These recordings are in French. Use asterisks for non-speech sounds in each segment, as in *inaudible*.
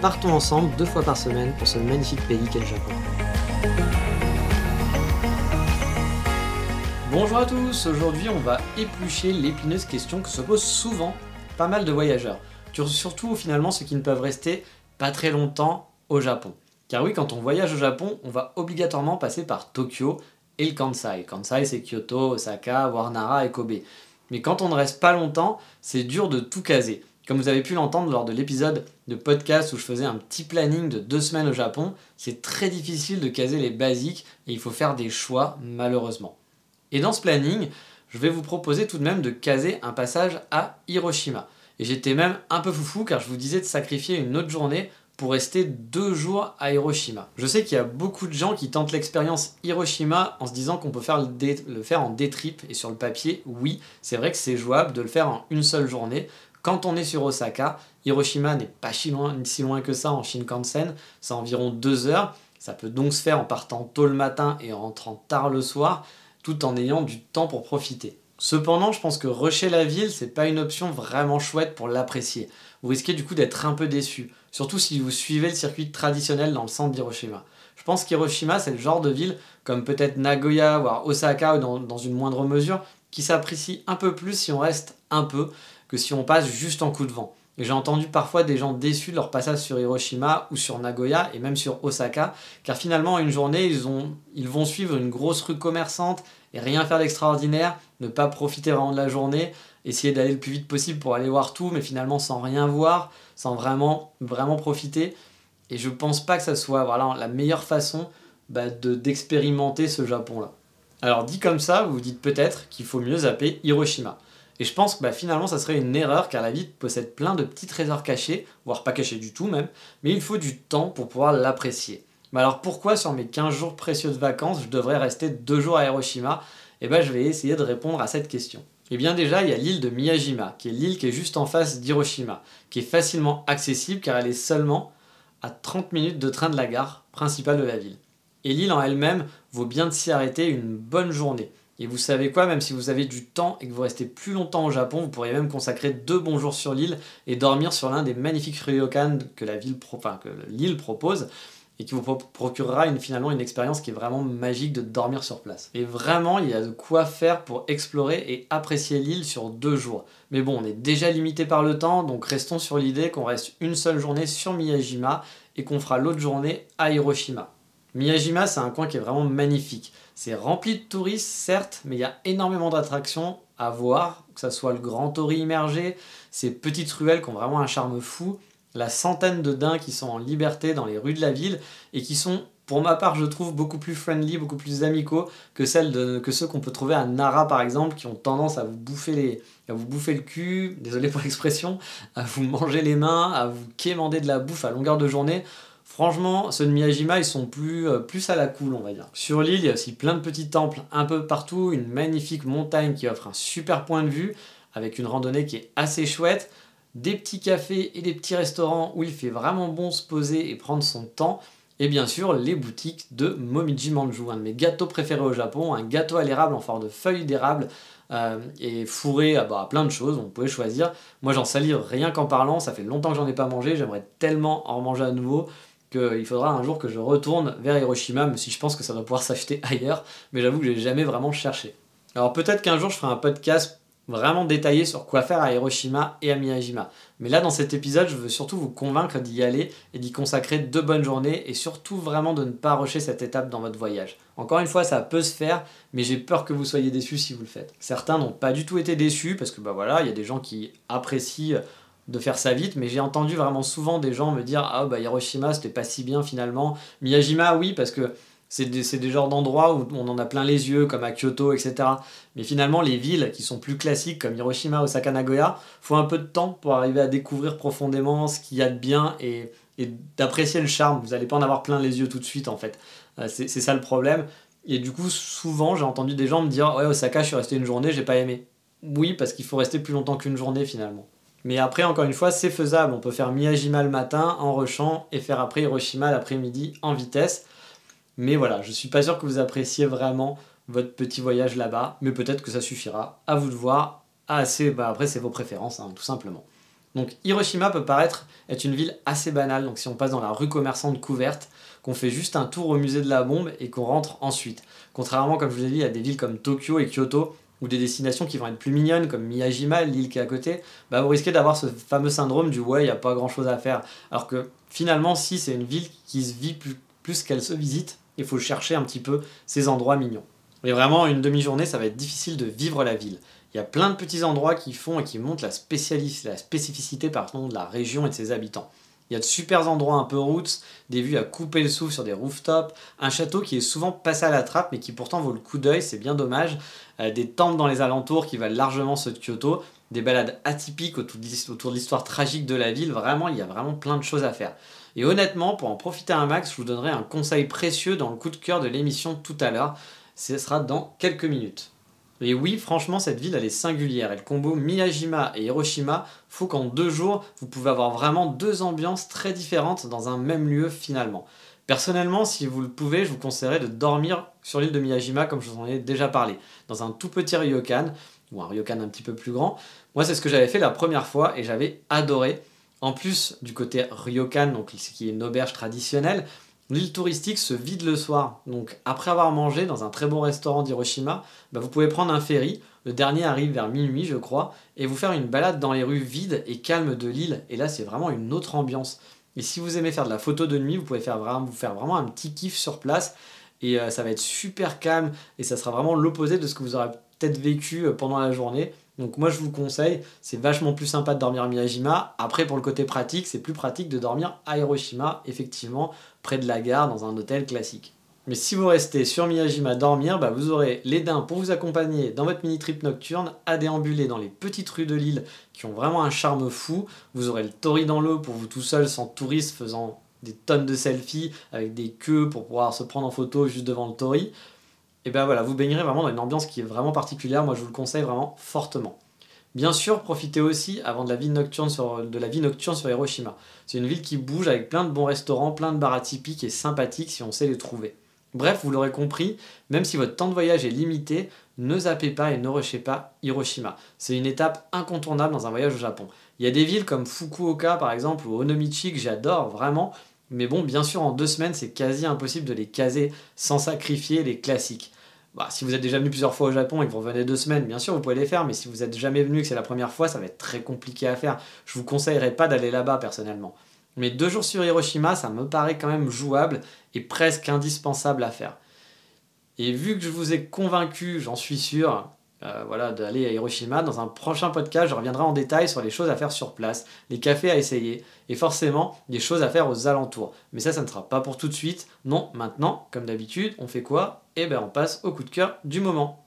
partons ensemble deux fois par semaine pour ce magnifique pays qu'est le Japon. Bonjour à tous, aujourd'hui on va éplucher l'épineuse question que se posent souvent pas mal de voyageurs, surtout finalement ceux qui ne peuvent rester pas très longtemps au Japon. Car oui, quand on voyage au Japon, on va obligatoirement passer par Tokyo et le Kansai. Kansai c'est Kyoto, Osaka, voire Nara et Kobe. Mais quand on ne reste pas longtemps, c'est dur de tout caser. Comme vous avez pu l'entendre lors de l'épisode de podcast où je faisais un petit planning de deux semaines au Japon, c'est très difficile de caser les basiques et il faut faire des choix malheureusement. Et dans ce planning, je vais vous proposer tout de même de caser un passage à Hiroshima. Et j'étais même un peu foufou car je vous disais de sacrifier une autre journée pour rester deux jours à Hiroshima. Je sais qu'il y a beaucoup de gens qui tentent l'expérience Hiroshima en se disant qu'on peut faire le, faire en day trip et sur le papier, oui, c'est vrai que c'est jouable de le faire en une seule journée. Quand on est sur Osaka, Hiroshima n'est pas si loin, que ça en Shinkansen, c'est environ deux heures. Ça peut donc se faire en partant tôt le matin et en rentrant tard le soir, tout en ayant du temps pour profiter. Cependant, je pense que rusher la ville, c'est pas une option vraiment chouette pour l'apprécier. Vous risquez du coup d'être un peu déçu, surtout si vous suivez le circuit traditionnel dans le centre d'Hiroshima. Je pense qu'Hiroshima, c'est le genre de ville, comme peut-être Nagoya, voire Osaka, ou dans une moindre mesure, qui s'apprécie un peu plus si on reste un peu, que si on passe juste en coup de vent. j'ai entendu parfois des gens déçus de leur passage sur Hiroshima ou sur Nagoya et même sur Osaka, car finalement, une journée, ils, ont, ils vont suivre une grosse rue commerçante et rien faire d'extraordinaire, ne pas profiter vraiment de la journée, essayer d'aller le plus vite possible pour aller voir tout, mais finalement sans rien voir, sans vraiment, vraiment profiter. Et je pense pas que ça soit voilà, la meilleure façon bah, d'expérimenter ce Japon-là. Alors dit comme ça, vous vous dites peut-être qu'il faut mieux zapper Hiroshima. Et je pense que bah, finalement, ça serait une erreur car la ville possède plein de petits trésors cachés, voire pas cachés du tout même, mais il faut du temps pour pouvoir l'apprécier. Mais alors pourquoi sur mes 15 jours précieux de vacances, je devrais rester 2 jours à Hiroshima? Eh bien, je vais essayer de répondre à cette question. Eh bien déjà, il y a l'île de Miyajima, qui est l'île qui est juste en face d'Hiroshima, qui est facilement accessible car elle est seulement à 30 minutes de train de la gare principale de la ville. Et l'île en elle-même vaut bien de s'y arrêter une bonne journée. Et vous savez quoi, même si vous avez du temps et que vous restez plus longtemps au Japon, vous pourriez même consacrer deux bons jours sur l'île et dormir sur l'un des magnifiques ryokan que la l'île propose et qui vous procurera finalement une expérience qui est vraiment magique de dormir sur place. Et vraiment, il y a de quoi faire pour explorer et apprécier l'île sur deux jours. Mais bon, on est déjà limité par le temps, donc restons sur l'idée qu'on reste une seule journée sur Miyajima et qu'on fera l'autre journée à Hiroshima. Miyajima, c'est un coin qui est vraiment magnifique. C'est rempli de touristes, certes, mais il y a énormément d'attractions à voir, que ce soit le Grand Tori immergé, ces petites ruelles qui ont vraiment un charme fou, la centaine de daims qui sont en liberté dans les rues de la ville et qui sont, pour ma part, je trouve beaucoup plus friendly, beaucoup plus amicaux que, que ceux qu'on peut trouver à Nara par exemple, qui ont tendance à vous bouffer à vous bouffer le cul, désolé pour l'expression, à vous manger les mains, à vous quémander de la bouffe à longueur de journée. Franchement, ceux de Miyajima, ils sont plus, euh, plus à la cool, on va dire. Sur l'île, il y a aussi plein de petits temples un peu partout, une magnifique montagne qui offre un super point de vue, avec une randonnée qui est assez chouette, des petits cafés et des petits restaurants où il fait vraiment bon se poser et prendre son temps, et bien sûr les boutiques de Momiji Manju, un de mes gâteaux préférés au Japon, un gâteau à l'érable en forme de feuilles d'érable euh, et fourré à, bah, à, plein de choses, on pouvait choisir. Moi j'en salive rien qu'en parlant, ça fait longtemps que j'en ai pas mangé, j'aimerais tellement en manger à nouveau qu'il faudra un jour que je retourne vers Hiroshima, même si je pense que ça doit pouvoir s'acheter *laughs* ailleurs, mais j'avoue que j'ai jamais vraiment cherché. Alors peut-être qu'un jour je ferai un podcast vraiment détaillé sur quoi faire à Hiroshima et à Miyajima. Mais là, dans cet épisode, je veux surtout vous convaincre d'y aller et d'y consacrer deux bonnes journées et surtout vraiment de ne pas rusher cette étape dans votre voyage. Encore une fois, ça peut se faire, mais j'ai peur que vous soyez déçus si vous le faites. Certains n'ont pas du tout été déçus parce que bah voilà, il y a des gens qui apprécient de faire ça vite, mais j'ai entendu vraiment souvent des gens me dire ah bah Hiroshima c'était pas si bien finalement. Miyajima oui parce que c'est des, des, genres d'endroits où on en a plein les yeux, comme à Kyoto, etc. Mais finalement, les villes qui sont plus classiques, comme Hiroshima, Osaka, Nagoya, faut un peu de temps pour arriver à découvrir profondément ce qu'il y a de bien et, et d'apprécier le charme. Vous n'allez pas en avoir plein les yeux tout de suite, en fait. Euh, c'est ça le problème. Et du coup, souvent, j'ai entendu des gens me dire Ouais, Osaka, je suis resté une journée, j'ai pas aimé. Oui, parce qu'il faut rester plus longtemps qu'une journée, finalement. Mais après, encore une fois, c'est faisable. On peut faire Miyajima le matin en rushant et faire après Hiroshima l'après-midi en vitesse. Mais voilà, je suis pas sûr que vous appréciez vraiment votre petit voyage là-bas, mais peut-être que ça suffira. À vous de voir. Assez, bah après, c'est vos préférences, hein, tout simplement. Donc Hiroshima peut paraître être une ville assez banale, donc si on passe dans la rue commerçante couverte, qu'on fait juste un tour au musée de la bombe et qu'on rentre ensuite. Contrairement, comme je vous ai dit, à des villes comme Tokyo et Kyoto, ou des destinations qui vont être plus mignonnes, comme Miyajima, l'île qui est à côté, bah vous risquez d'avoir ce fameux syndrome du ouais, il n'y a pas grand chose à faire. Alors que finalement, si c'est une ville qui se vit plus, qu'elle se visite, il faut chercher un petit peu ces endroits mignons. Mais vraiment, une demi-journée, ça va être difficile de vivre la ville. Il y a plein de petits endroits qui font et qui montrent la, la spécificité pardon, de la région et de ses habitants. Il y a de super endroits un peu roots, des vues à couper le souffle sur des rooftops, un château qui est souvent passé à la trappe mais qui pourtant vaut le coup d'œil, c'est bien dommage, euh, des temples dans les alentours qui valent largement ceux de Kyoto, des balades atypiques autour de l'histoire tragique de la ville, vraiment il y a vraiment plein de choses à faire. Et honnêtement, pour en profiter un max, je vous donnerai un conseil précieux dans le coup de cœur de l'émission tout à l'heure. Ce sera dans quelques minutes. Et oui, franchement, cette ville, elle est singulière. Et le combo Miyajima et Hiroshima faut qu'en deux jours, vous pouvez avoir vraiment deux ambiances très différentes dans un même lieu finalement. Personnellement, si vous le pouvez, je vous conseillerais de dormir sur l'île de Miyajima, comme je vous en ai déjà parlé, dans un tout petit ryokan, ou un ryokan un petit peu plus grand. Moi, c'est ce que j'avais fait la première fois et j'avais adoré. En plus du côté ryokan, donc ce qui est une auberge traditionnelle, l'île touristique se vide le soir. Donc après avoir mangé dans un très bon restaurant d'Hiroshima, bah, vous pouvez prendre un ferry, le dernier arrive vers minuit je crois, et vous faire une balade dans les rues vides et calmes de l'île. Et là c'est vraiment une autre ambiance. Et si vous aimez faire de la photo de nuit, vous pouvez faire vous faire vraiment un petit kiff sur place. Et euh, ça va être super calme et ça sera vraiment l'opposé de ce que vous aurez peut-être vécu euh, pendant la journée. Donc moi je vous conseille, c'est vachement plus sympa de dormir à Miyajima. Après pour le côté pratique, c'est plus pratique de dormir à Hiroshima, effectivement, près de la gare, dans un hôtel classique. Mais si vous restez sur Miyajima dormir, bah vous aurez les daims pour vous accompagner dans votre mini-trip nocturne, à déambuler dans les petites rues de l'île qui ont vraiment un charme fou. Vous aurez le tori dans l'eau pour vous tout seul, sans touristes, faisant des tonnes de selfies avec des queues pour pouvoir se prendre en photo juste devant le tori et ben voilà, vous baignerez vraiment dans une ambiance qui est vraiment particulière. Moi, je vous le conseille vraiment fortement. Bien sûr, profitez aussi avant de la vie nocturne sur, de la vie nocturne sur Hiroshima. C'est une ville qui bouge avec plein de bons restaurants, plein de bars atypiques et sympathiques si on sait les trouver. Bref, vous l'aurez compris, même si votre temps de voyage est limité, ne zappez pas et ne rushez pas Hiroshima. C'est une étape incontournable dans un voyage au Japon. Il y a des villes comme Fukuoka par exemple ou Onomichi que j'adore vraiment, mais bon, bien sûr, en deux semaines, c'est quasi impossible de les caser sans sacrifier les classiques. Bah, si vous êtes déjà venu plusieurs fois au Japon et que vous revenez deux semaines, bien sûr, vous pouvez les faire, mais si vous n'êtes jamais venu et que c'est la première fois, ça va être très compliqué à faire. Je vous conseillerais pas d'aller là-bas personnellement. Mais deux jours sur Hiroshima, ça me paraît quand même jouable et presque indispensable à faire. Et vu que je vous ai convaincu, j'en suis sûr, euh, voilà, d'aller à Hiroshima. Dans un prochain podcast, je reviendrai en détail sur les choses à faire sur place, les cafés à essayer, et forcément des choses à faire aux alentours. Mais ça, ça ne sera pas pour tout de suite. Non, maintenant, comme d'habitude, on fait quoi? Eh bien, on passe au coup de cœur du moment.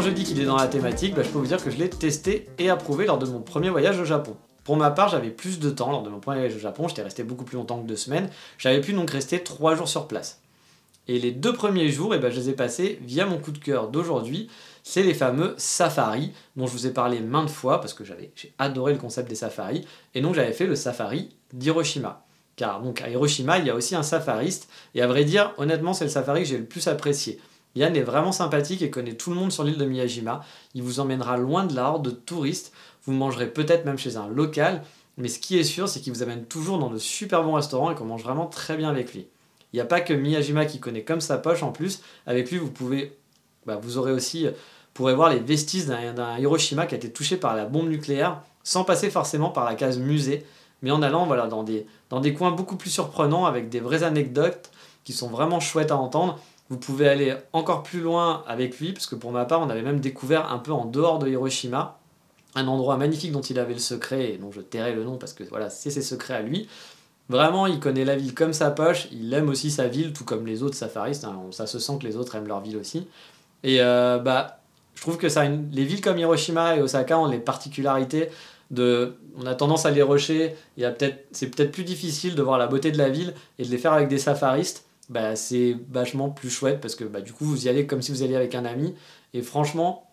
Quand je dis qu'il est dans la thématique, bah, je peux vous dire que je l'ai testé et approuvé lors de mon premier voyage au Japon. Pour ma part, j'avais plus de temps lors de mon premier voyage au Japon, j'étais resté beaucoup plus longtemps que deux semaines, j'avais pu donc rester trois jours sur place. Et les deux premiers jours, eh ben, je les ai passés via mon coup de cœur d'aujourd'hui, c'est les fameux safaris, dont je vous ai parlé maintes fois, parce que j'ai adoré le concept des safaris, et donc j'avais fait le safari d'Hiroshima. Car donc à Hiroshima, il y a aussi un safariste, et à vrai dire, honnêtement, c'est le safari que j'ai le plus apprécié. Yann est vraiment sympathique et connaît tout le monde sur l'île de Miyajima. Il vous emmènera loin de la de touristes. Vous mangerez peut-être même chez un local. mais ce qui est sûr, c'est qu'il vous amène toujours dans de super bons restaurants et qu'on mange vraiment très bien avec lui. Il n'y a pas que Miyajima qui connaît comme sa poche en plus. Avec lui, vous pouvez, bah, vous aurez aussi, pourrez voir les vestiges d'un Hiroshima qui a été touché par la bombe nucléaire, sans passer forcément par la case musée, mais en allant voilà dans des coins beaucoup plus surprenants avec des vraies anecdotes qui sont vraiment chouettes à entendre. Vous pouvez aller encore plus loin avec lui, parce que pour ma part, on avait même découvert un peu en dehors de Hiroshima un endroit magnifique dont il avait le secret et dont je tairai le nom parce que voilà, c'est ses secrets à lui. Vraiment, il connaît la ville comme sa poche, il aime aussi sa ville, tout comme les autres safaristes, hein. ça se sent que les autres aiment leur ville aussi. Et euh, bah, je trouve que ça les villes comme Hiroshima et Osaka ont les particularités de, on a tendance à les rusher, peut-être, c'est peut-être plus difficile de voir la beauté de la ville et de les faire avec des safaristes, bah, c'est vachement plus chouette parce que bah, du coup vous y allez comme si vous alliez avec un ami. Et franchement,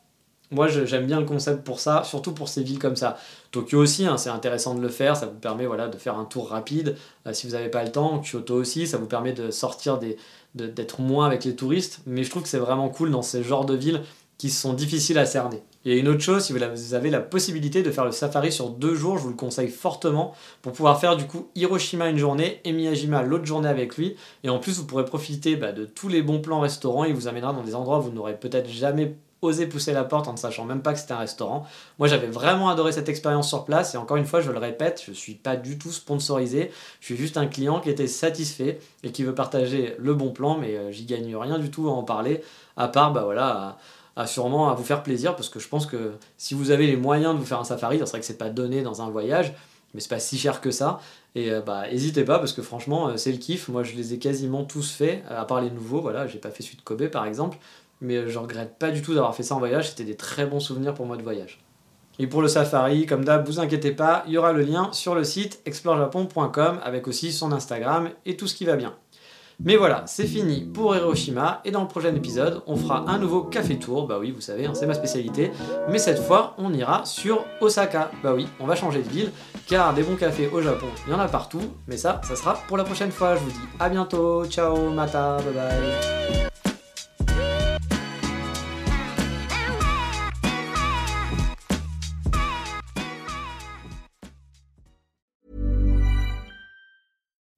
moi, j'aime bien le concept pour ça, surtout pour ces villes comme ça. Tokyo aussi, hein, c'est intéressant de le faire, ça vous permet voilà, de faire un tour rapide euh, si vous n'avez pas le temps. Kyoto aussi, ça vous permet de sortir des, d'être moins avec les touristes. Mais je trouve que c'est vraiment cool dans ces genres de villes qui sont difficiles à cerner. Il y a une autre chose, si vous avez la possibilité de faire le safari sur deux jours, je vous le conseille fortement pour pouvoir faire du coup Hiroshima une journée et Miyajima l'autre journée avec lui. Et en plus, vous pourrez profiter bah, de tous les bons plans restaurants. Il vous amènera dans des endroits où vous n'aurez peut-être jamais osé pousser la porte en ne sachant même pas que c'était un restaurant. Moi, j'avais vraiment adoré cette expérience sur place et encore une fois, je le répète, je ne suis pas du tout sponsorisé. Je suis juste un client qui était satisfait et qui veut partager le bon plan, mais euh, j'y gagne rien du tout à en parler, à part, bah voilà, sûrement à vous faire plaisir parce que je pense que si vous avez les moyens de vous faire un safari, c'est vrai que c'est pas donné dans un voyage, mais c'est pas si cher que ça. Et euh, bah, n'hésitez pas parce que franchement, euh, c'est le kiff. Moi, je les ai quasiment tous faits, à part les nouveaux. Voilà, j'ai pas fait celui de Kobe par exemple mais je regrette pas du tout d'avoir fait ça en voyage, c'était des très bons souvenirs pour moi de voyage. Et pour le safari, comme d'hab, vous inquiétez pas, il y aura le lien sur le site explorejapon.com avec aussi son Instagram et tout ce qui va bien. Mais voilà, c'est fini pour Hiroshima et dans le prochain épisode, on fera un nouveau café tour. Bah oui, vous savez, hein, c'est ma spécialité. Mais cette fois, on ira sur Osaka. Bah oui, on va changer de ville car des bons cafés au Japon, il y en a partout. Mais ça, ça sera pour la prochaine fois. Je vous dis à bientôt. Ciao, mata, bye bye.